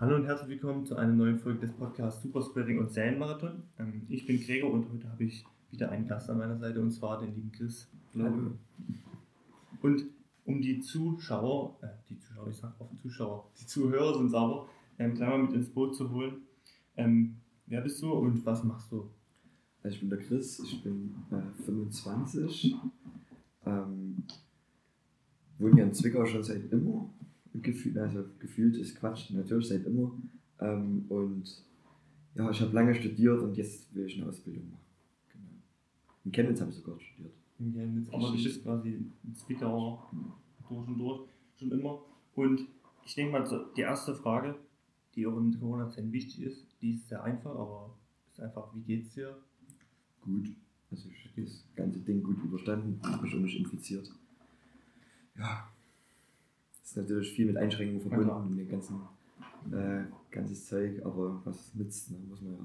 Hallo und herzlich willkommen zu einer neuen Folge des Podcasts Superspreading und Serienmarathon. Ähm, ich bin Gregor und heute habe ich wieder einen Gast an meiner Seite und zwar den lieben Chris. Hallo. Und um die Zuschauer, äh, die Zuschauer, ich sage offen Zuschauer, die Zuhörer sind sauber, ähm, gleich mal mit ins Boot zu holen. Ähm, wer bist du und was machst du? Also ich bin der Chris, ich bin äh, 25, ähm, wohne hier in Zwickau schon seit immer. Gefühl, also gefühlt ist Quatsch, natürlich seit immer. Ähm, und ja, ich habe lange studiert und jetzt will ich eine Ausbildung machen. Genau. In Chemnitz habe ich sogar studiert. In Chemnitz, aber du bist quasi ein Zwickauer durch und durch, schon immer. Und ich denke mal, die erste Frage, die auch in Corona-Zeiten wichtig ist, die ist sehr einfach, aber ist einfach, wie geht's dir? Gut. Also ich habe das ganze Ding gut überstanden, ich bin schon nicht infiziert. Ja, ist natürlich viel mit Einschränkungen verbunden, ja, mit dem ganzen äh, ganzes Zeug, aber was nützt, ne? muss man ja,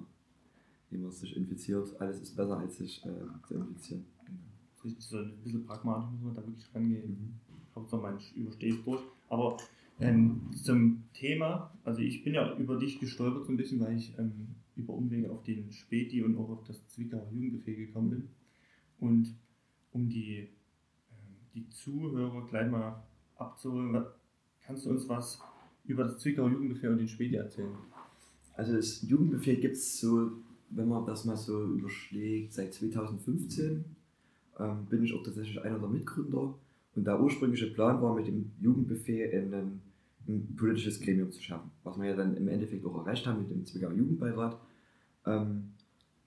wie man sich infiziert, alles ist besser als sich äh, zu infizieren. Genau. Richtig, so ein bisschen pragmatisch muss man da wirklich rangehen. Mhm. Hauptsache man übersteht durch. Aber ähm, zum Thema, also ich bin ja über dich gestolpert so ein bisschen, weil ich ähm, über Umwege auf den Späti und auch auf das Zwickauer Jugendbuffet gekommen bin. Und um die, äh, die Zuhörer gleich mal abzuholen, kannst du uns was über das Zwickauer Jugendbuffet und den Späti erzählen? Also das Jugendbuffet gibt es so, wenn man das mal so überschlägt, seit 2015 ähm, bin ich auch tatsächlich einer der Mitgründer. Und der ursprüngliche Plan war, mit dem Jugendbuffet ein, ein politisches Gremium zu schaffen, was wir ja dann im Endeffekt auch erreicht haben mit dem Zwickauer Jugendbeirat. Ähm,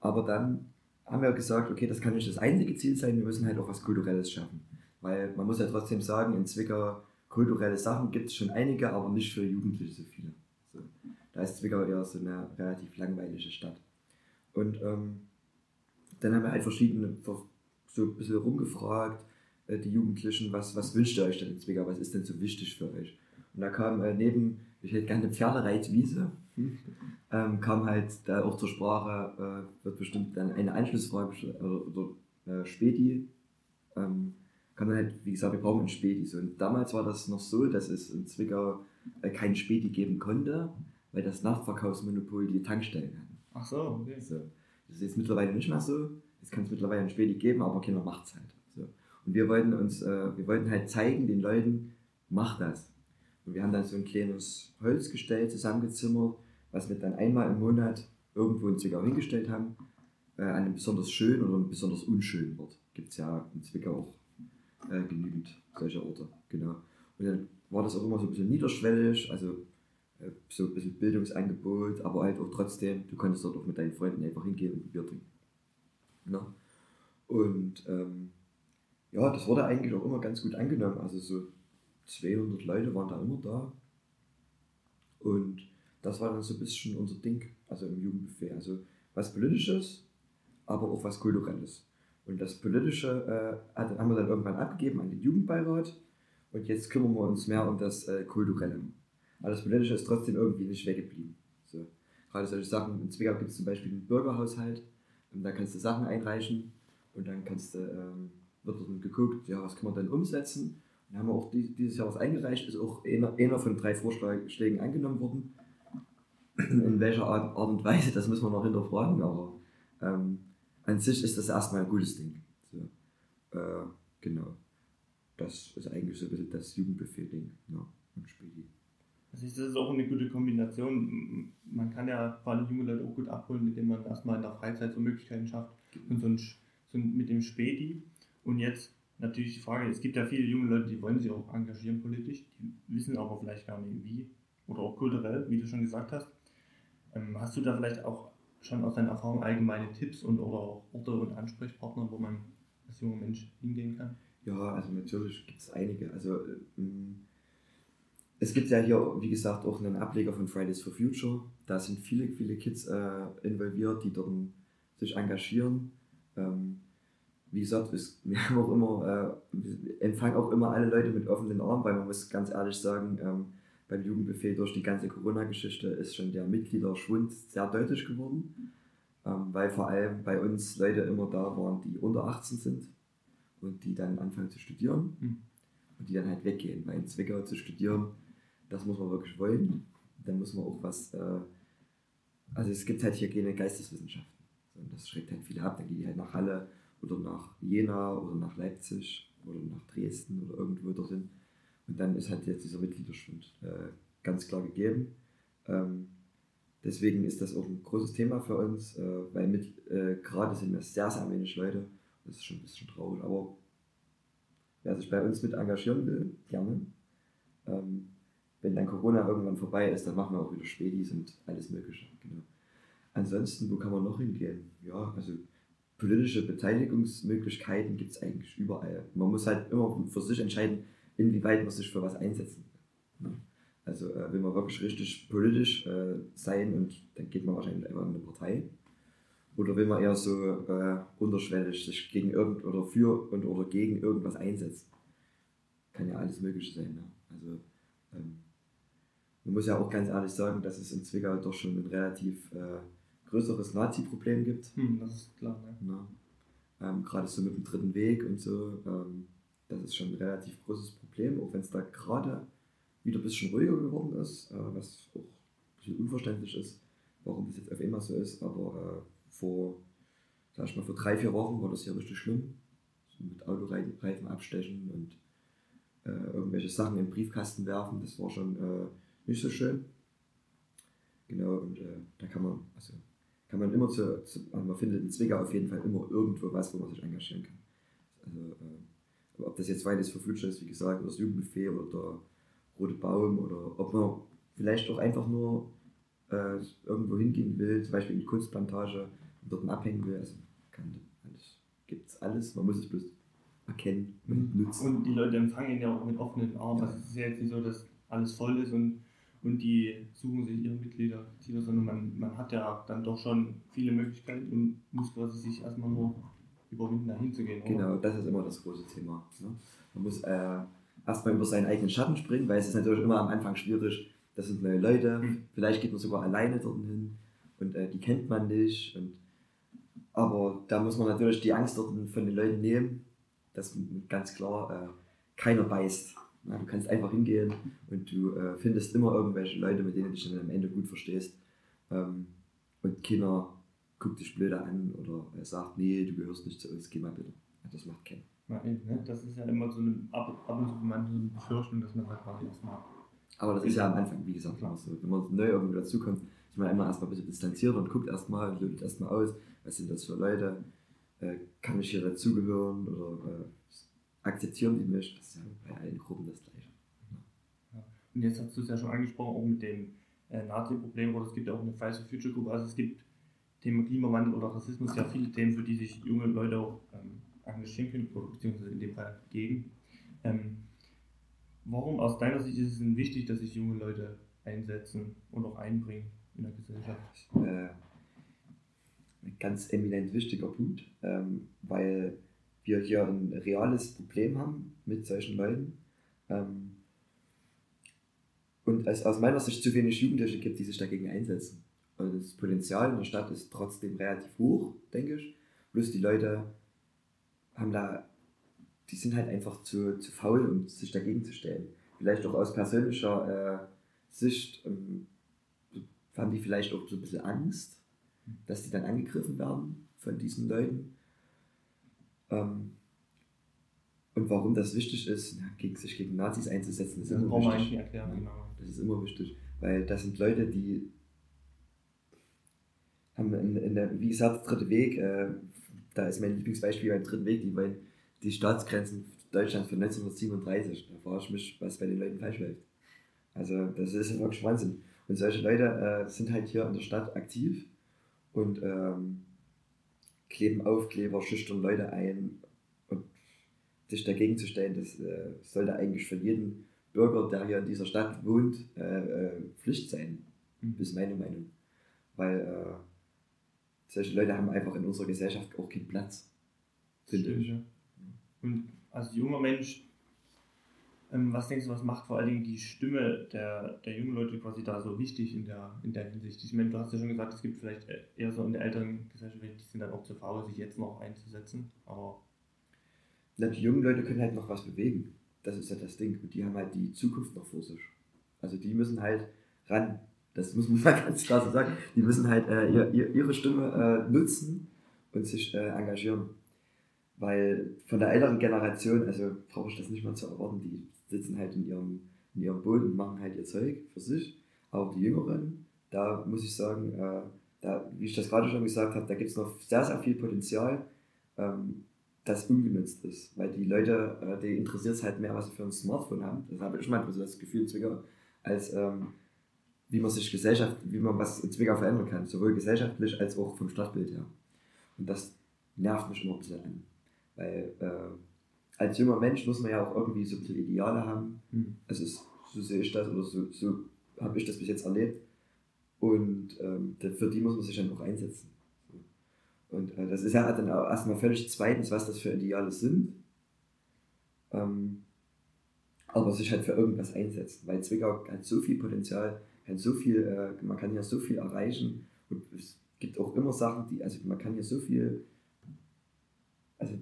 aber dann haben wir gesagt, okay, das kann nicht das einzige Ziel sein, wir müssen halt auch was Kulturelles schaffen. Weil man muss ja trotzdem sagen, in Zwickau kulturelle Sachen gibt es schon einige, aber nicht für Jugendliche so viele. So. Da ist Zwickau eher so eine relativ langweilige Stadt. Und ähm, dann haben wir halt verschiedene, so ein bisschen rumgefragt, äh, die Jugendlichen, was, was wünscht ihr euch denn in Zwickau, was ist denn so wichtig für euch? Und da kam äh, neben, ich hätte gerne eine Pferdereitwiese, ähm, kam halt da auch zur Sprache, äh, wird bestimmt dann eine Anschlussfrage oder, oder äh, Späti. Ähm, kam dann halt, wie gesagt, wir brauchen einen Späti. Und damals war das noch so, dass es in Zwickau äh, keinen Späti geben konnte, weil das Nachtverkaufsmonopol die Tankstellen hat. Ach so, okay. So. Das ist jetzt mittlerweile nicht mehr so. Jetzt kann es mittlerweile einen Späti geben, aber keiner macht es halt. So. Und wir wollten uns, äh, wir wollten halt zeigen den Leuten, mach das. Und wir haben dann so ein kleines Holzgestell zusammengezimmert, was wir dann einmal im Monat irgendwo in Zwickau hingestellt haben, äh, an einem besonders schönen oder einem besonders unschönen Ort. Gibt es ja in Zwickau auch äh, genügend solcher Orte. Genau. Und dann war das auch immer so ein bisschen niederschwellig, also äh, so ein bisschen Bildungsangebot, aber halt auch trotzdem, du konntest dort auch mit deinen Freunden einfach hingehen und ein Bier trinken. Ja. Und ähm, ja, das wurde eigentlich auch immer ganz gut angenommen. Also so 200 Leute waren da immer da. Und das war dann so ein bisschen unser Ding, also im Jugendbuffet. Also was Politisches, aber auch was Kulturelles. Und das Politische äh, haben wir dann irgendwann abgegeben an den Jugendbeirat. Und jetzt kümmern wir uns mehr um das äh, Kulturelle. Aber das Politische ist trotzdem irgendwie nicht weggeblieben. So. Gerade solche Sachen, in Zwickau gibt es zum Beispiel einen Bürgerhaushalt. Da kannst du Sachen einreichen und dann kannst du, ähm, wird dann geguckt, ja, was kann man dann umsetzen. Und dann haben wir auch dieses Jahr was eingereicht, ist auch einer, einer von drei Vorschlägen angenommen worden. In welcher Art, Art und Weise, das müssen wir noch hinterfragen, aber ähm, an sich ist das erstmal ein gutes Ding. So, äh, genau. Das ist eigentlich so ein bisschen das Jugendbefehl-Ding ja, im Spiel. Also das ist auch eine gute Kombination. Man kann ja vor allem junge Leute auch gut abholen, indem man erstmal in der Freizeit so Möglichkeiten schafft. Genau. Und so, ein, so mit dem Späti. Und jetzt natürlich die Frage, es gibt ja viele junge Leute, die wollen sich auch engagieren politisch, die wissen aber vielleicht gar nicht wie. Oder auch kulturell, wie du schon gesagt hast. Ähm, hast du da vielleicht auch schon aus deiner Erfahrung allgemeine Tipps und oder auch Orte und Ansprechpartner, wo man als junger Mensch hingehen kann? Ja, also natürlich gibt es einige. Also ähm, es gibt ja hier, wie gesagt, auch einen Ableger von Fridays for Future. Da sind viele, viele Kids äh, involviert, die dort sich engagieren. Ähm, wie gesagt, es, wir haben auch immer, äh, empfangen auch immer alle Leute mit offenen Armen, weil man muss ganz ehrlich sagen, ähm, beim Jugendbefehl durch die ganze Corona-Geschichte ist schon der Mitgliederschwund sehr deutlich geworden, ähm, weil vor allem bei uns Leute immer da waren, die unter 18 sind und die dann anfangen zu studieren mhm. und die dann halt weggehen, weil in Zwickau zu studieren, das muss man wirklich wollen. dann muss man auch was, äh, also es gibt halt hier keine Geisteswissenschaften. Und das schreckt halt viele ab. Dann gehen die halt nach Halle oder nach Jena oder nach Leipzig oder nach Dresden oder irgendwo dorthin. Und dann ist halt jetzt dieser Mitgliederschwund äh, ganz klar gegeben. Ähm, deswegen ist das auch ein großes Thema für uns, äh, weil mit, äh, gerade sind wir sehr, sehr wenig Leute. Das ist schon ein bisschen traurig. Aber wer sich bei uns mit engagieren will, gerne. Ähm, wenn dann Corona irgendwann vorbei ist, dann machen wir auch wieder Spätis und alles Mögliche. Genau. Ansonsten, wo kann man noch hingehen? Ja, also politische Beteiligungsmöglichkeiten gibt es eigentlich überall. Man muss halt immer für sich entscheiden, inwieweit man sich für was einsetzen will. Also äh, will man wirklich richtig politisch äh, sein und dann geht man wahrscheinlich einfach in eine Partei. Oder will man eher so äh, unterschwellig sich gegen irgend oder für und oder gegen irgendwas einsetzen? Kann ja alles Mögliche sein. Ne? Also ähm, man muss ja auch ganz ehrlich sagen, dass es in Zwickau doch schon ein relativ äh, größeres Nazi-Problem gibt. Hm, das ist klar, ne? Ähm, Gerade so mit dem dritten Weg und so, ähm, das ist schon ein relativ großes Problem, auch wenn es da gerade wieder ein bisschen ruhiger geworden ist, äh, was auch ein bisschen unverständlich ist, warum das jetzt auf einmal so ist, aber äh, vor, sag ich mal, vor drei, vier Wochen war das hier richtig schlimm. So mit Autoreifen abstechen und äh, irgendwelche Sachen in den Briefkasten werfen, das war schon äh, nicht so schön. Genau, und äh, da kann man, also kann man immer zu, zu, also man findet in Zwickau auf jeden Fall immer irgendwo was, wo man sich engagieren kann. Also, äh, ob das jetzt Fridays for Future ist, wie gesagt, oder das Jugendbuffet oder der Rote Baum oder ob man vielleicht auch einfach nur äh, irgendwo hingehen will, zum Beispiel in die Kunstplantage und dort abhängen will. Also kann alles, gibt es alles, man muss es bloß erkennen und nutzen. Und die Leute empfangen ihn ja auch mit offenen Armen. Also es ist ja jetzt nicht so, dass alles voll ist und und die suchen sich ihre Mitglieder, sondern man, man hat ja dann doch schon viele Möglichkeiten und muss quasi sich erstmal nur überwinden, da hinzugehen. Genau, das ist immer das große Thema. Ne? Man muss äh, erstmal über seinen eigenen Schatten springen, weil es ist natürlich immer am Anfang schwierig. Das sind neue Leute, mhm. vielleicht geht man sogar alleine dorthin und äh, die kennt man nicht. Und, aber da muss man natürlich die Angst dort von den Leuten nehmen, dass ganz klar äh, keiner beißt. Ja, du kannst einfach hingehen und du äh, findest immer irgendwelche Leute, mit denen du dich dann am Ende gut verstehst. Ähm, und keiner guckt dich blöder an oder sagt, nee, du gehörst nicht zu uns, geh mal bitte. Das macht keiner. Ja, ne? Das ist ja immer so eine, ab, ab und zu manche so eine Befürchtung, dass man halt nichts macht. Aber das ist ja am Anfang, wie gesagt, immer so. Wenn man neu irgendwo dazukommt, ist man immer erstmal ein bisschen distanziert und guckt erstmal lotet erstmal aus, was sind das für Leute, äh, kann ich hier dazugehören oder äh, akzeptieren die mich. Das ist ja bei allen Gruppen das Gleiche. Ja. Und jetzt hast du es ja schon angesprochen, auch mit dem äh, Nazi-Problem, oder es gibt ja auch eine Fridays for Future Group, also es gibt Thema Klimawandel oder Rassismus ja viele Themen, für die sich junge Leute auch ähm, engagieren können, beziehungsweise in dem Fall gegen. Ähm, warum aus deiner Sicht ist es denn wichtig, dass sich junge Leute einsetzen und auch einbringen in der Gesellschaft? Äh, ein ganz eminent wichtiger Punkt, ähm, weil wir hier ein reales Problem haben mit solchen Leuten. Ähm, und es aus meiner Sicht zu wenig Jugendliche gibt, die sich dagegen einsetzen. Also das Potenzial in der Stadt ist trotzdem relativ hoch, denke ich. Bloß die Leute haben da, die sind halt einfach zu, zu faul, um sich dagegen zu stellen. Vielleicht auch aus persönlicher äh, Sicht ähm, haben die vielleicht auch so ein bisschen Angst, dass die dann angegriffen werden von diesen Leuten. Ähm, und warum das wichtig ist, gegen, sich gegen Nazis einzusetzen, ist immer wichtig. Erklären, genau. Das ist immer wichtig, weil das sind Leute, die haben in, in der, wie gesagt, dritte Weg, äh, da ist mein Lieblingsbeispiel beim dritten Weg, die wollen die Staatsgrenzen Deutschlands von 1937. Da frage ich mich, was bei den Leuten falsch läuft. Also das ist wirklich Wahnsinn. Und solche Leute äh, sind halt hier in der Stadt aktiv und ähm, kleben Aufkleber, schüchtern Leute ein und sich dagegen zu stellen, das äh, sollte eigentlich für jeden Bürger, der hier in dieser Stadt wohnt, äh, äh Pflicht sein. Mhm. Ist meine Meinung. Weil äh, solche Leute haben einfach in unserer Gesellschaft auch keinen Platz. Finde ich. Ja. Und als junger Mensch, ähm, was denkst du, was macht vor allen Dingen die Stimme der, der jungen Leute quasi da so wichtig in der, in der Hinsicht? Ich meine, du hast ja schon gesagt, es gibt vielleicht eher so in der älteren Gesellschaft, die sind dann auch zu faul, sich jetzt noch einzusetzen, aber. Na, die jungen Leute können halt noch was bewegen. Das ist ja das Ding. Und die haben halt die Zukunft noch vor sich. Also die müssen halt ran. Das muss man mal ganz klar so sagen. Die müssen halt äh, ihr, ihr, ihre Stimme äh, nutzen und sich äh, engagieren. Weil von der älteren Generation, also brauche ich das nicht mal zu erwarten, die sitzen halt in ihrem, in ihrem Boot und machen halt ihr Zeug für sich. Auch die Jüngeren, da muss ich sagen, äh, da, wie ich das gerade schon gesagt habe, da gibt es noch sehr, sehr viel Potenzial, ähm, das ungenutzt ist. Weil die Leute, äh, die interessiert es halt mehr, was sie für ein Smartphone haben. Das habe ich manchmal so das Gefühl, als ähm, wie man sich Gesellschaft, wie man was in Zwickau verändern kann, sowohl gesellschaftlich als auch vom Stadtbild her. Und das nervt mich immer ein bisschen an. Weil äh, als junger Mensch muss man ja auch irgendwie subtile Ideale haben. Mhm. Also so sehe ich das oder so, so habe ich das bis jetzt erlebt. Und ähm, für die muss man sich dann auch einsetzen. Und äh, das ist ja dann auch erstmal völlig zweitens, was das für Ideale sind. Ähm, aber sich halt für irgendwas einsetzen, weil Zwickau hat so viel Potenzial, hat so viel, äh, man kann ja so viel erreichen. Und es gibt auch immer Sachen, die, also man kann ja so viel, also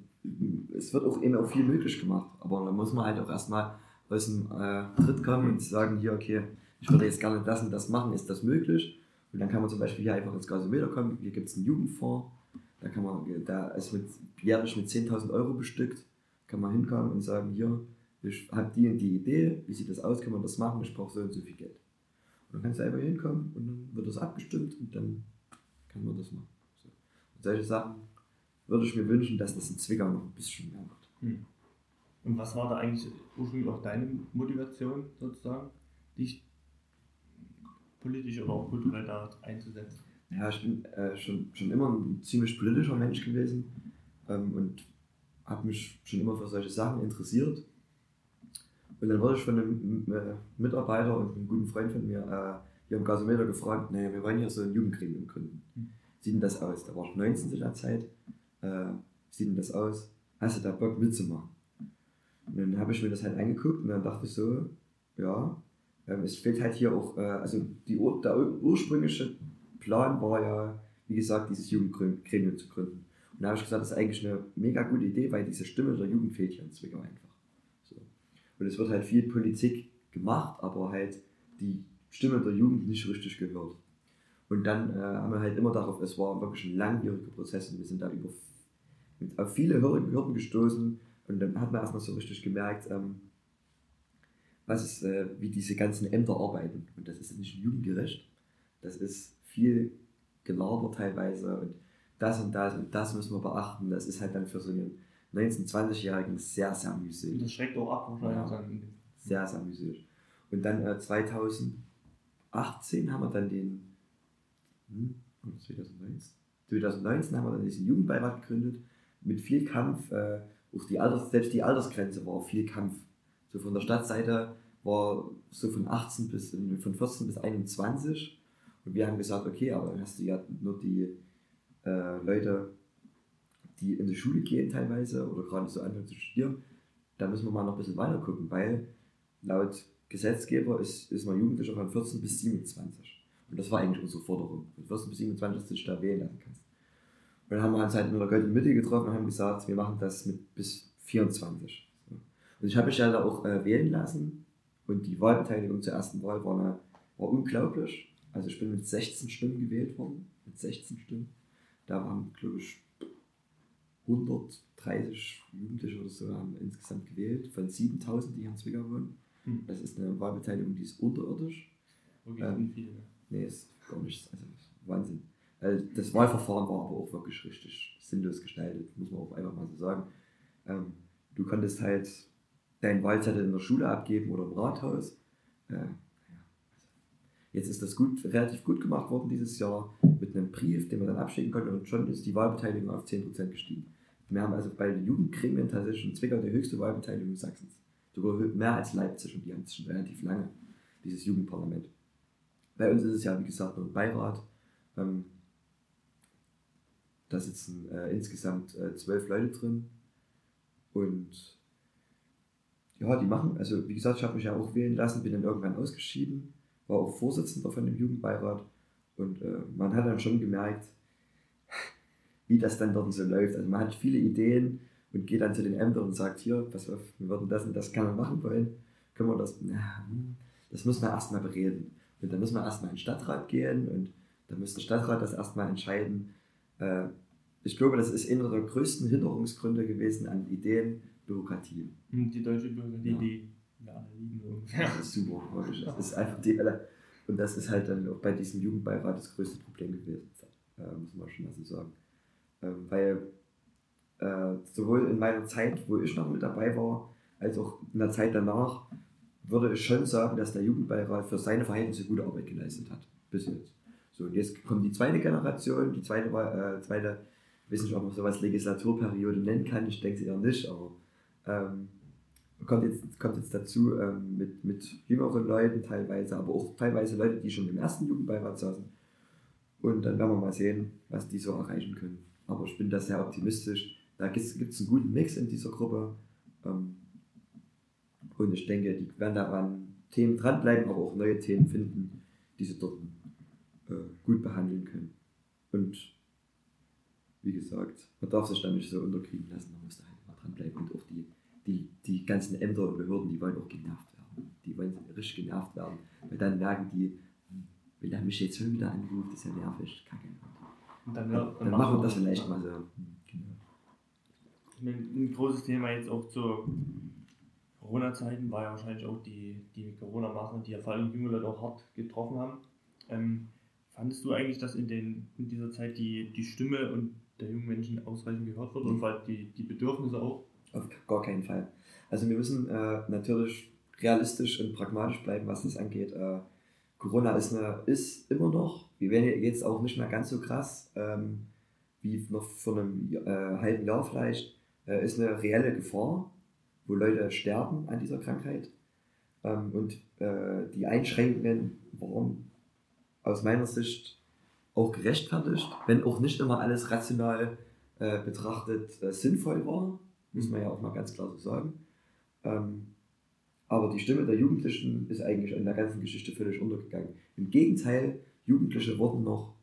es wird auch eben auch viel möglich gemacht, aber dann muss man halt auch erstmal aus dem äh, Tritt kommen und sagen, hier, okay, ich würde jetzt gerne das und das machen, ist das möglich? Und dann kann man zum Beispiel hier einfach ins Gasometer kommen, hier gibt es einen Jugendfonds, da kann man, da ist mit, jährlich mit 10.000 Euro bestückt, kann man hinkommen und sagen, hier, ich habe die und die Idee, wie sieht das aus, kann man das machen, ich brauche so und so viel Geld. Kannst du einfach hinkommen und dann wird das abgestimmt und dann kann man das machen. So. Und solche Sachen würde ich mir wünschen, dass das in Zwickau noch ein bisschen mehr macht. Hm. Und was war da eigentlich ursprünglich auch deine Motivation sozusagen, dich politisch oder auch kulturell da einzusetzen? Ja, ich bin äh, schon, schon immer ein ziemlich politischer Mensch gewesen ähm, und habe mich schon immer für solche Sachen interessiert. Und dann wurde ich von einem äh, Mitarbeiter und einem guten Freund von mir äh, hier im Gasometer gefragt, naja, wir wollen hier so ein Jugendgremium gründen. Hm. Sieht denn das aus? Da war ich 19 zu der Zeit. Äh, sieht denn das aus? Hast du da Bock mitzumachen? Und dann habe ich mir das halt angeguckt und dann dachte ich so, ja, ähm, es fehlt halt hier auch, äh, also die, der ursprüngliche Plan war ja, wie gesagt, dieses Jugendgremium zu gründen. Und da habe ich gesagt, das ist eigentlich eine mega gute Idee, weil diese Stimme der Jugend fehlt hier in Zwickau einfach. Und es wird halt viel Politik gemacht, aber halt die Stimme der Jugend nicht richtig gehört. Und dann äh, haben wir halt immer darauf, es war wirklich ein langwieriger Prozess und wir sind da über, auf viele Hürden gestoßen und dann hat man erstmal so richtig gemerkt, ähm, was ist, äh, wie diese ganzen Ämter arbeiten. Und das ist nicht jugendgerecht, das ist viel Gelaber teilweise und das und das und das müssen wir beachten. Das ist halt dann für so einen 19-, 20-Jährigen sehr, sehr mühselig. Das schreckt auch ab, wahrscheinlich. Ja, sehr, sehr mühselig. Und dann äh, 2018 haben wir dann den, hm, 2019? 2019 haben wir dann diesen Jugendbeirat gegründet, mit viel Kampf. Äh, auch die Alters, selbst die Altersgrenze war viel Kampf. So von der Stadtseite war so von 18 bis, von 14 bis 21 und wir haben gesagt, okay, aber dann hast du ja nur die äh, Leute, die in die Schule gehen teilweise oder gerade so anfangen zu studieren. Da müssen wir mal noch ein bisschen weiter gucken, weil laut Gesetzgeber ist, ist man Jugendlicher von 14 bis 27. Und das war eigentlich unsere Forderung. Von 14 bis 27, dass du dich da wählen lassen kannst. Und dann haben wir uns halt in der goldenen Mitte getroffen und haben gesagt, wir machen das mit bis 24. Und ich habe mich ja da auch äh, wählen lassen und die Wahlbeteiligung zur ersten Wahl war, eine, war unglaublich. Also ich bin mit 16 Stimmen gewählt worden. Mit 16 Stimmen. Da waren, glaube ich, 130 Jugendliche oder so haben insgesamt gewählt, von 7000, die hier in Zwickau wohnen. Hm. Das ist eine Wahlbeteiligung, die ist unterirdisch. Wirklich ähm, viel, ne? Nee, ist gar nichts. Also Wahnsinn. Also das Wahlverfahren war aber auch wirklich richtig sinnlos gestaltet, muss man auch einfach mal so sagen. Ähm, du konntest halt deinen Wahlzettel in der Schule abgeben oder im Rathaus. Äh, Jetzt ist das gut, relativ gut gemacht worden dieses Jahr mit einem Brief, den man dann abschicken konnte und schon ist die Wahlbeteiligung auf 10% gestiegen. Wir haben also bei den Jugendgremien tatsächlich in Zwickau die höchste Wahlbeteiligung Sachsens. Sogar mehr als Leipzig und die haben es schon relativ lange, dieses Jugendparlament. Bei uns ist es ja, wie gesagt, nur ein Beirat. Ähm, da sitzen äh, insgesamt äh, zwölf Leute drin. Und ja, die machen, also wie gesagt, ich habe mich ja auch wählen lassen, bin dann irgendwann ausgeschieden war auch Vorsitzender von dem Jugendbeirat und äh, man hat dann schon gemerkt, wie das dann dort so läuft. Also man hat viele Ideen und geht dann zu den Ämtern und sagt, hier, pass auf, wir würden das und das gerne machen wollen. Können wir das, na, hm, das müssen wir erstmal bereden. Und dann muss man erstmal in den Stadtrat gehen und dann muss der Stadtrat das erstmal entscheiden. Äh, ich glaube, das ist einer der größten Hinderungsgründe gewesen an Ideen, Bürokratie. Hm, Die deutsche Bürokratie, Ja. die wir alle lieben ungefähr. Das ist super. Das ist einfach die alle. Und das ist halt dann auch bei diesem Jugendbeirat das größte Problem gewesen, äh, muss man schon mal so sagen. Ähm, weil äh, sowohl in meiner Zeit, wo ich noch mit dabei war, als auch in der Zeit danach, würde ich schon sagen, dass der Jugendbeirat für seine Verhältnisse gute Arbeit geleistet hat. Bis jetzt. So, und jetzt kommt die zweite Generation, die zweite, äh, zweite ich weiß nicht, ob man sowas Legislaturperiode nennen kann, ich denke es eher nicht, aber ähm, kommt, jetzt, kommt jetzt dazu ähm, mit, mit jüngeren Leuten teilweise, aber auch teilweise Leute, die schon im ersten Jugendbeirat saßen. Und dann werden wir mal sehen, was die so erreichen können. Aber ich bin da sehr optimistisch. Da gibt es einen guten Mix in dieser Gruppe. Ähm, und ich denke, die werden daran Themen dranbleiben, aber auch neue Themen finden, die sie dort äh, gut behandeln können. Und wie gesagt, man darf sich da nicht so unterkriegen lassen, man muss da halt mal dranbleiben. Und auch die, die, die ganzen Ämter und Behörden, die wollen auch genervt werden. Die wollen richtig genervt werden. Weil dann merken die, hm, will er mich jetzt schon wieder anrufen, das ist ja nervig, kacke. Und dann, Dann, dann machen wir das vielleicht mal so. Ich meine, ein großes Thema jetzt auch zu Corona-Zeiten war ja wahrscheinlich auch die, die Corona-Maßnahmen, die ja vor allem junge Leute auch hart getroffen haben. Ähm, fandest du eigentlich, dass in, den, in dieser Zeit die, die Stimme und der jungen Menschen ausreichend gehört wird und vor allem die, die Bedürfnisse auch? Auf gar keinen Fall. Also wir müssen äh, natürlich realistisch und pragmatisch bleiben, was das angeht. Äh, Corona ist, eine, ist immer noch, wir werden jetzt auch nicht mehr ganz so krass ähm, wie noch vor einem äh, halben Jahr vielleicht, äh, ist eine reelle Gefahr, wo Leute sterben an dieser Krankheit. Ähm, und äh, die Einschränkungen waren aus meiner Sicht auch gerechtfertigt, wenn auch nicht immer alles rational äh, betrachtet äh, sinnvoll war, muss man ja auch mal ganz klar so sagen. Ähm, aber die Stimme der Jugendlichen ist eigentlich in der ganzen Geschichte völlig untergegangen. Im Gegenteil, Jugendliche wurden noch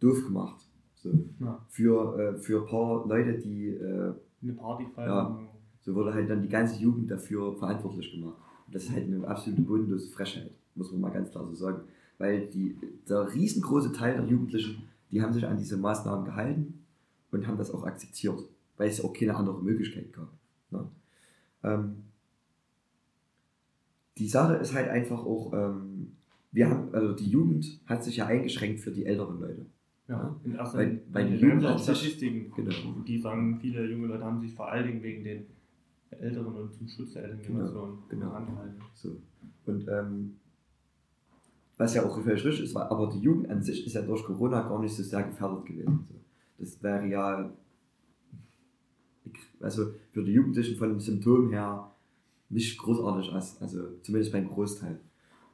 doof gemacht. So. Ja. Für, äh, für ein paar Leute, die, äh, Eine Party feiern. Ja. so wurde halt dann die ganze Jugend dafür verantwortlich gemacht. Und das ist halt eine absolute bodenlose Frechheit, muss man mal ganz klar so sagen. Weil die, der riesengroße Teil der Jugendlichen, die haben sich an diese Maßnahmen gehalten und haben das auch akzeptiert, weil es auch keine andere Möglichkeit gab. Ne? Ähm, die Sache ist halt einfach auch, ähm, wir haben, also die Jugend hat sich ja eingeschränkt für die älteren Leute. Ja, in erster Linie. weil die Jugend auch hat sich- Statistiken, Genau. die sagen, viele junge Leute haben sich vor allen Dingen wegen den Älteren und zum Schutz der älteren Genau, Generation genau. angehalten. So. Und ähm, was ja auch völlig richtig ist, war, aber die Jugend an sich ist ja durch Corona gar nicht so sehr gefährdet gewesen. So. Das wäre ja, also für die Jugendlichen von den Symptomen her nicht großartig, als, also zumindest beim Großteil.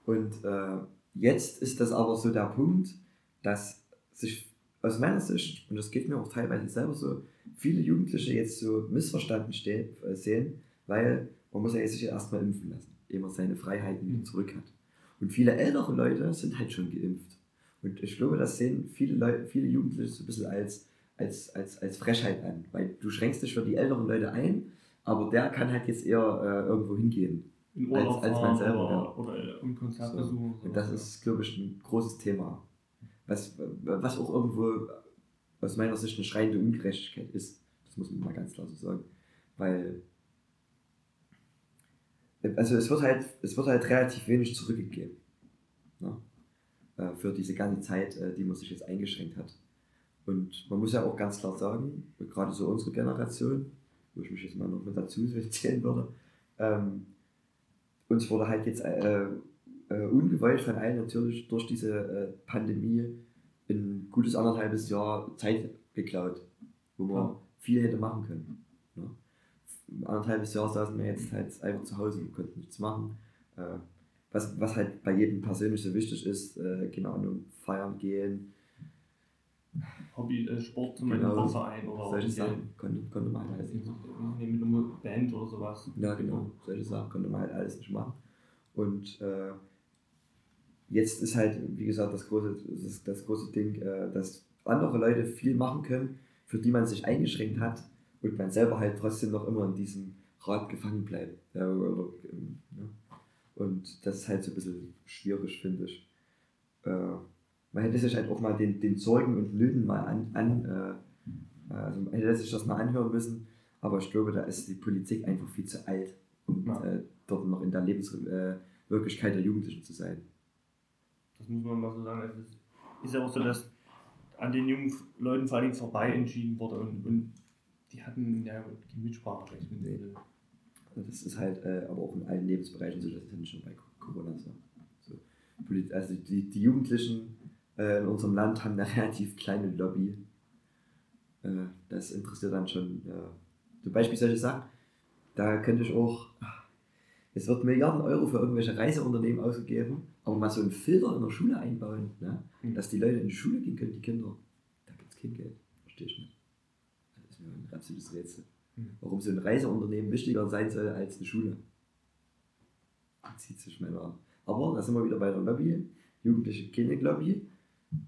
Und äh, jetzt ist das aber so der Punkt, dass sich aus meiner Sicht, und das geht mir auch teilweise selber so, viele Jugendliche jetzt so missverstanden stehen, äh, sehen, weil man muss ja jetzt sich erstmal impfen lassen, ehe man seine Freiheiten wieder zurück hat. Und viele ältere Leute sind halt schon geimpft. Und ich glaube, das sehen viele, Leute, viele Jugendliche so ein bisschen als, als, als, als Frechheit an, weil du schränkst dich für die älteren Leute ein, aber der kann halt jetzt eher äh, irgendwo hingehen. In Als- Urlaub als man fahren selber, oder, ja. oder im Konzert So. besuchen. Und das ist, glaube ich, ein großes Thema. Was, was auch irgendwo aus meiner Sicht eine schreiende Ungerechtigkeit ist. Das muss man mal ganz klar so sagen. Weil, also es wird halt, es wird halt relativ wenig zurückgegeben. Ne? Äh, Für diese ganze Zeit, äh, die man sich jetzt eingeschränkt hat. Und man muss ja auch ganz klar sagen, gerade so unsere Generation, wo ich mich jetzt mal noch mit dazu zählen würde, ähm, uns wurde halt jetzt äh, äh, ungewollt von allen natürlich durch diese äh, Pandemie ein gutes anderthalbes Jahr Zeit geklaut, wo man Ja. viel hätte machen können. Ne? Anderthalbes Jahr saßen wir jetzt halt einfach zu Hause und konnten nichts machen. Äh, was, was halt bei jedem persönlich so wichtig ist, äh, keine Ahnung, feiern gehen, Hobby, äh, Sport zum Genau. Beispiel im Verein oder solche Sachen konnte, konnte man halt alles nicht machen. Mit einer Band oder sowas. Ja, genau. Solche Sachen konnte man halt alles nicht machen. Und äh, jetzt ist halt, wie gesagt, das große, das, das große Ding, äh, dass andere Leute viel machen können, für die man sich eingeschränkt hat und man selber halt trotzdem noch immer in diesem Rad gefangen bleibt. Ja, oder, ähm, ja. Und das ist halt so ein bisschen schwierig, finde ich. Äh, man hätte sich halt auch mal den, den Sorgen und Nöten mal an, an äh, also man hätte sich das mal anhören müssen, aber ich glaube, da ist die Politik einfach viel zu alt, um Ja. äh, dort noch in der Lebenswirklichkeit der Jugendlichen zu sein. Das muss man mal so sagen. Es ist, ist ja auch so, dass an den jungen Leuten vor allem vorbei entschieden wurde und, und die hatten ja kein Mitspracherecht. Nee. Und das ist halt äh, aber auch in allen Lebensbereichen so, das ist ja nicht nur bei Corona so. so also die, die Jugendlichen äh, in unserem Land haben eine relativ kleine Lobby. Äh, das interessiert dann schon. Äh, zum Beispiel solche Sachen, da könnte ich auch, es wird Milliarden Euro für irgendwelche Reiseunternehmen ausgegeben, aber mal so einen Filter in der Schule einbauen, ne? Mhm. dass die Leute in die Schule gehen können, die Kinder, da gibt es kein Geld. Verstehe ich nicht. Das ist mir ein absolutes Rätsel Mhm. warum so ein Reiseunternehmen wichtiger sein soll als eine Schule. Zieht sich meiner. Aber da sind wir wieder bei der Lobby. Jugendliche Klinik-Lobby,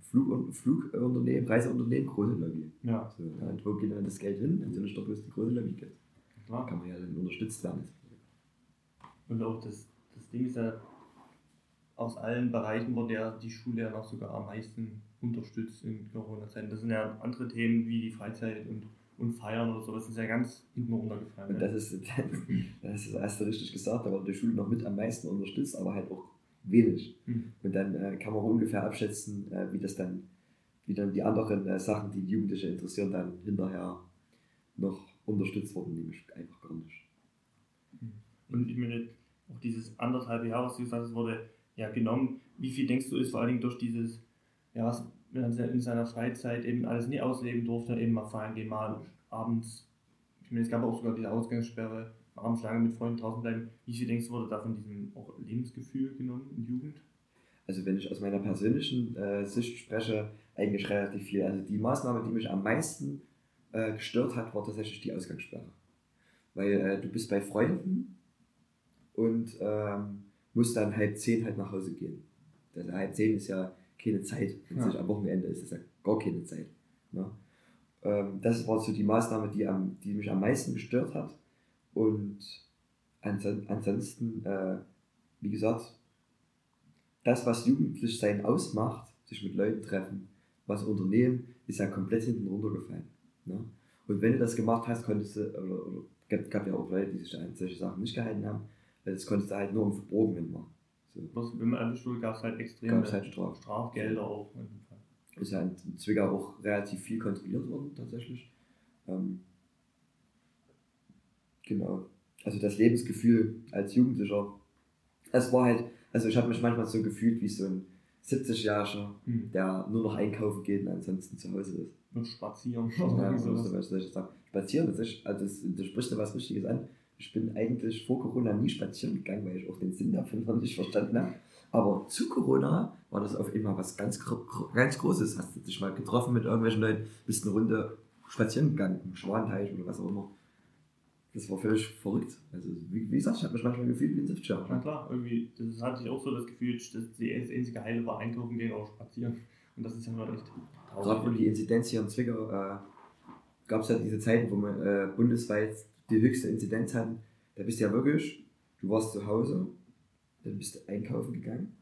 Flug Flugunternehmen, Reiseunternehmen, große Lobby. Ja, So, ja, und wo geht dann das Geld hin? Wenn es nicht doch bloß die große Lobby gibt. klar. Kann man ja dann unterstützt werden. Und auch das, das Ding ist ja, aus allen Bereichen wurde ja die Schule ja noch sogar am meisten unterstützt in Corona-Zeiten. Das sind ja andere Themen wie die Freizeit und, und Feiern oder so, das ist ja ganz hinten runtergefallen. Und ja. das ist, das ist, hast du richtig gesagt, da wurde die Schule noch mit am meisten unterstützt, aber halt auch wenig. Mhm. Und dann äh, kann man auch ungefähr abschätzen, äh, wie das dann, wie dann die anderen äh, Sachen, die die Jugendliche interessieren, dann hinterher noch unterstützt wurden, nämlich einfach gar nicht. Und ich meine, auch dieses anderthalb Jahre, was du gesagt hast, wurde ja genommen. Wie viel denkst du, ist vor allen Dingen durch dieses, ja, was man in seiner Freizeit eben alles nie ausleben durfte, eben mal feiern gehen, mal abends, ich meine, es gab auch sogar diese Ausgangssperre, abends lange mit Freunden draußen bleiben. Wie viel denkst du, wurde da von diesem auch Lebensgefühl genommen in Jugend? Also wenn ich aus meiner persönlichen äh, Sicht spreche, eigentlich relativ viel. Also die Maßnahme, die mich am meisten äh, gestört hat, war tatsächlich die Ausgangssperre. Weil äh, du bist bei Freunden und ähm, musst dann halb zehn halt nach Hause gehen. Also halb zehn ist ja keine Zeit. Wenn es Ja. am Wochenende ist, ist ja gar keine Zeit. Ne? Ähm, das war so die Maßnahme, die, am, die mich am meisten gestört hat. Und anson ansonsten, äh, wie gesagt, das, was Jugendlichsein ausmacht, sich mit Leuten treffen, was unternehmen, ist ja komplett hinten runtergefallen. Ne? Und wenn du das gemacht hast, konntest du, oder, oder gab, gab ja auch Leute, die sich an solche Sachen nicht gehalten haben, das konntest du halt nur im Verborgenen machen. So. Was, wenn man erwischt wurde, gab es halt es halt Strafen. Strafgelder auch. Ist ja in Zwickau auch relativ viel kontrolliert worden, tatsächlich. Ähm, genau. Also das Lebensgefühl als Jugendlicher, es war halt, also ich habe mich manchmal so gefühlt wie so ein 70-Jähriger, Hm. der nur noch einkaufen geht und ansonsten zu Hause ist. Und spazieren. Ja, so was soll ich sagen. Spazieren, das ist, also das, das spricht da was Richtiges an. Ich bin eigentlich vor Corona nie spazieren gegangen, weil ich auch den Sinn davon noch nicht verstanden habe. Aber zu Corona war das auf einmal was ganz, ganz Großes. Hast du dich mal getroffen mit irgendwelchen Leuten, bist eine Runde spazieren gegangen, im Schwanteich oder was auch immer. Das war völlig verrückt. Also, wie, wie gesagt, ich habe mich manchmal gefühlt wie ein Na Siftschirm. klar, irgendwie, das hatte ich auch so das Gefühl, dass das einzige Heile war einkaufen gehen oder spazieren. Und das ist ja nur echt Gerade wo die Inzidenz hier in Zwickau, äh, gab es ja diese Zeiten, wo wir äh, bundesweit die höchste Inzidenz hatten. Da bist du ja wirklich, du warst zu Hause, dann bist du einkaufen gegangen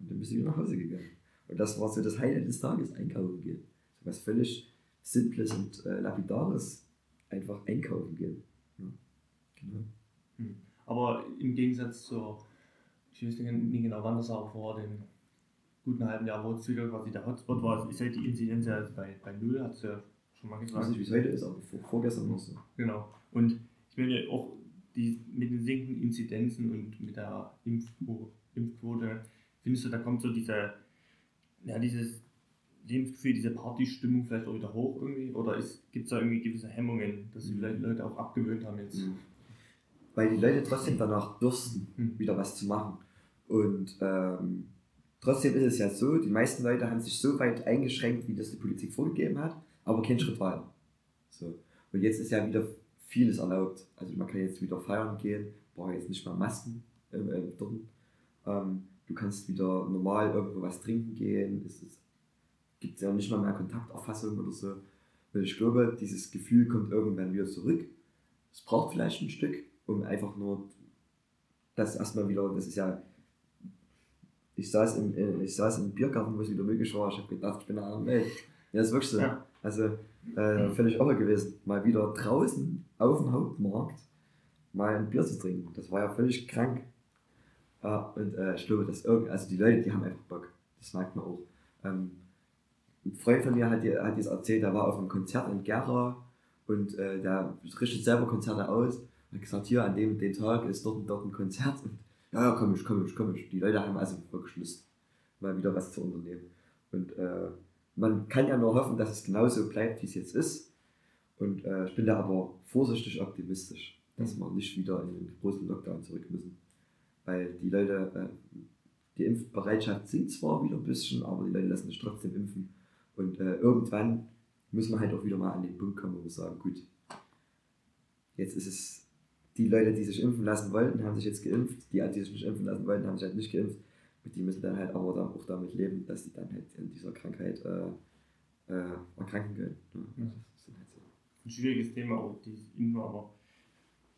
und dann bist du wieder nach Hause gegangen. Und das war so das Highlight des Tages, einkaufen gehen. So was völlig Simples und äh, Lapidares, einfach einkaufen gehen. Genau. Aber im Gegensatz zur, ich weiß nicht genau wann das auch vor dem guten halben Jahr, wo Zwickau quasi der Hotspot war, ist halt die Inzidenz ja bei, bei Null, hat es ja schon mal Ich weiß gesagt. nicht, wie es heute ist, aber vor, vorgestern es so. Genau. Und ich meine auch die, mit den sinkenden Inzidenzen und mit der Impfquo Impfquote, findest du, da kommt so dieser, ja, dieses Lebensgefühl, diese Partystimmung vielleicht auch wieder hoch irgendwie? Oder gibt es da irgendwie gewisse Hemmungen, dass sich Mhm. vielleicht Leute auch abgewöhnt haben jetzt? Weil die Leute trotzdem danach dursten, Mhm. wieder was zu machen. Und ähm, trotzdem ist es ja so, die meisten Leute haben sich so weit eingeschränkt, wie das die Politik vorgegeben hat, aber keinen Schritt weiter. So. Und jetzt ist ja wieder vieles erlaubt. Also man kann jetzt wieder feiern gehen, braucht jetzt nicht mehr Masken äh, dort. Ähm, du kannst wieder normal irgendwo was trinken gehen. Es ist, gibt ja nicht mal mehr Kontakterfassung oder so. Und ich glaube, dieses Gefühl kommt irgendwann wieder zurück. Es braucht vielleicht ein Stück, um einfach nur dass erstmal wieder, das ist ja, ich saß im, äh, ich saß im Biergarten, wo es wieder möglich war, ich habe gedacht, ich bin eine andere Welt. Ja, das ist wirklich so. Ja. Also, äh, völlig irre gewesen, mal wieder draußen auf dem Hauptmarkt mal ein Bier zu trinken. Das war ja völlig krank. Ja, und äh, ich glaube, dass irgend, also die Leute, die haben einfach Bock. Das merkt man auch. Ähm, ein Freund von mir hat hat jetzt erzählt, der war auf einem Konzert in Gera und äh, der richtet selber Konzerte aus. Und hat gesagt, hier an dem den Tag ist dort und dort ein Konzert. Und ja, ja, komm ich, komm ich, komm ich. Die Leute haben also wirklich Lust, mal wieder was zu unternehmen. Und äh, man kann ja nur hoffen, dass es genauso bleibt, wie es jetzt ist. Und äh, ich bin da aber vorsichtig optimistisch, dass wir nicht wieder in den großen Lockdown zurück müssen. Weil die Leute, äh, die Impfbereitschaft sinkt zwar wieder ein bisschen, aber die Leute lassen sich trotzdem impfen. Und äh, irgendwann müssen wir halt auch wieder mal an den Punkt kommen, wo wir sagen, gut, jetzt ist es, die Leute, die sich impfen lassen wollten, haben sich jetzt geimpft, die, die sich nicht impfen lassen wollten, haben sich halt nicht geimpft. Und die müssen dann halt aber dann auch damit leben, dass sie dann halt in dieser Krankheit äh, äh, erkranken können. Ja, Ja. halt so. ein schwieriges Thema auch, dieses Impfen, aber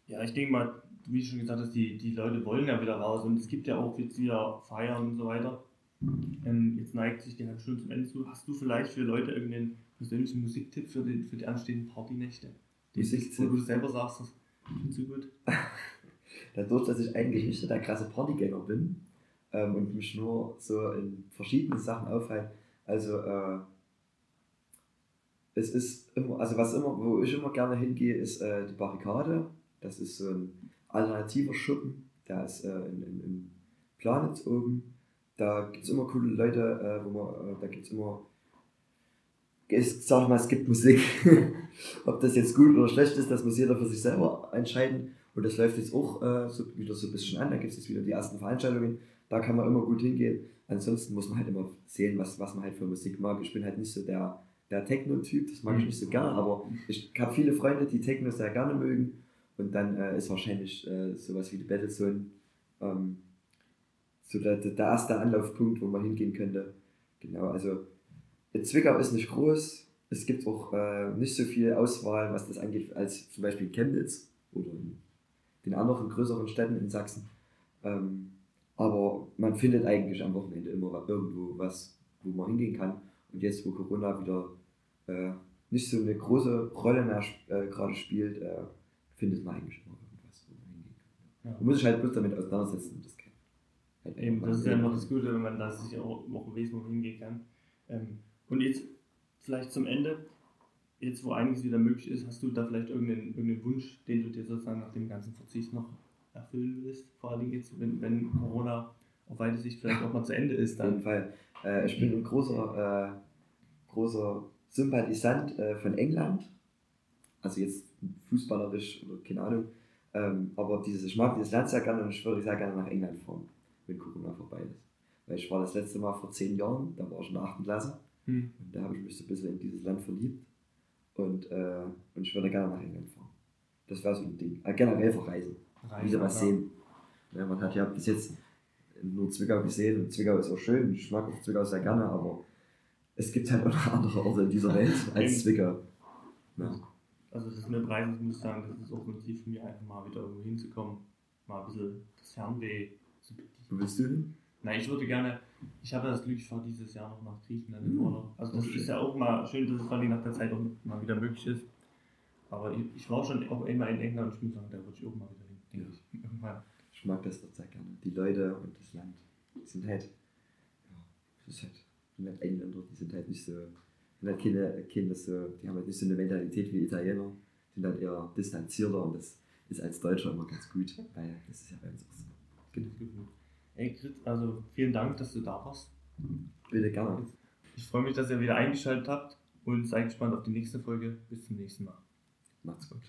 ja, ich denke mal, wie du schon gesagt hast, die, die Leute wollen ja wieder raus und es gibt ja auch jetzt wieder Feiern und so weiter. Ähm, jetzt neigt sich die halt schon zum Ende zu. Hast du vielleicht für Leute irgendeinen persönlichen Musiktipp für die, für die anstehenden Partynächte? Die-? Wo du selber sagst, das findest du gut. Dadurch, dass ich eigentlich nicht so der krasse Partygänger bin ähm, und mich nur so in verschiedenen Sachen aufhalte, also äh, es ist immer, also was immer, wo ich immer gerne hingehe, ist äh, die Barrikade. Das ist so ein alternativer Schuppen, der ist äh, in, in, in Planitz oben. Da gibt es immer coole Leute, äh, wo man, äh, da gibt es immer, ich sag mal, es gibt Musik. Ob das jetzt gut oder schlecht ist, das muss jeder für sich selber entscheiden. Und das läuft jetzt auch äh, so, wieder so ein bisschen an. Da gibt es jetzt wieder die ersten Veranstaltungen. Da kann man immer gut hingehen. Ansonsten muss man halt immer sehen, was, was man halt für Musik mag. Ich bin halt nicht so der, der Techno-Typ, das mag ich nicht so gerne, aber ich habe viele Freunde, die Techno sehr gerne mögen. Und dann äh, ist wahrscheinlich äh, sowas wie die Battlezone ähm, so der, der erste Anlaufpunkt, wo man hingehen könnte. Genau, also Zwickau ist nicht groß. Es gibt auch äh, nicht so viel Auswahl, was das angeht, als zum Beispiel in Chemnitz oder in den anderen größeren Städten in Sachsen. Ähm, aber man findet eigentlich am Wochenende immer irgendwo was, wo man hingehen kann. Und jetzt, wo Corona wieder äh, nicht so eine große Rolle mehr äh, gerade spielt, äh, findet man eigentlich immer irgendwas, wo man hingehen kann. Man muss sich halt bloß damit auseinandersetzen und das Eben, das ist ja immer das Gute, wenn man da sich auch, weiß, wo man hingehen kann. Ähm, und jetzt vielleicht zum Ende, jetzt wo einiges wieder möglich ist, hast du da vielleicht irgendeinen, irgendeinen Wunsch, den du dir sozusagen nach dem ganzen Verzicht noch erfüllen willst? Vor allem jetzt, wenn, wenn Corona auf weite Sicht vielleicht auch mal zu Ende ist, Auf jeden dann. Fall. Äh, ich bin ein großer, äh, großer Sympathisant äh, von England. Also jetzt fußballerisch oder keine Ahnung. Ähm, aber dieses, ich mag dieses Land sehr gerne und ich würde sehr gerne nach England fahren, wenn Corona vorbei ist. Weil ich war das letzte Mal vor zehn Jahren, da war ich in der 8. Klasse Hm. und da habe ich mich so ein bisschen in dieses Land verliebt. Und, äh, und ich würde gerne nach England fahren. Das wäre so ein Ding. Äh, generell verreisen. Wieder was sehen. Ja, man hat ja bis jetzt nur Zwickau gesehen und Zwickau ist auch schön. Ich mag auch Zwickau sehr gerne, aber es gibt halt auch noch andere Orte in dieser Welt als Zwickau. Ja. Also das mit Reisen, ich muss sagen, das ist auch ein Ziel von mir, einfach mal wieder irgendwo hinzukommen. Mal ein bisschen das Fernweh. Wo willst du hin? Nein, ich würde gerne, ich habe das Glück, ich fahre dieses Jahr noch nach Griechenland in Mhm. Urlaub. Also das schön. ist ja auch mal schön, dass es allem nach der Zeit auch mal wieder möglich ist. Aber ich, ich war schon auch immer in England und ich muss sagen, da würde ich auch mal wieder hin, denke ich. Irgendwann. Ich mag das dort sehr gerne. Die Leute und das Land die sind halt, ja, das ist halt, die sind halt Engländer, die sind halt nicht so, sind halt keine, keine so, die haben halt nicht so eine Mentalität wie Italiener, sind halt eher distanzierter und das ist als Deutscher immer ganz gut, weil das ist ja bei uns auch so. Finde ich gut. Ey, also vielen Dank, dass du da warst. Bitte gerne. Ich freue mich, dass ihr wieder eingeschaltet habt und seid gespannt auf die nächste Folge. Bis zum nächsten Mal. Macht's gut.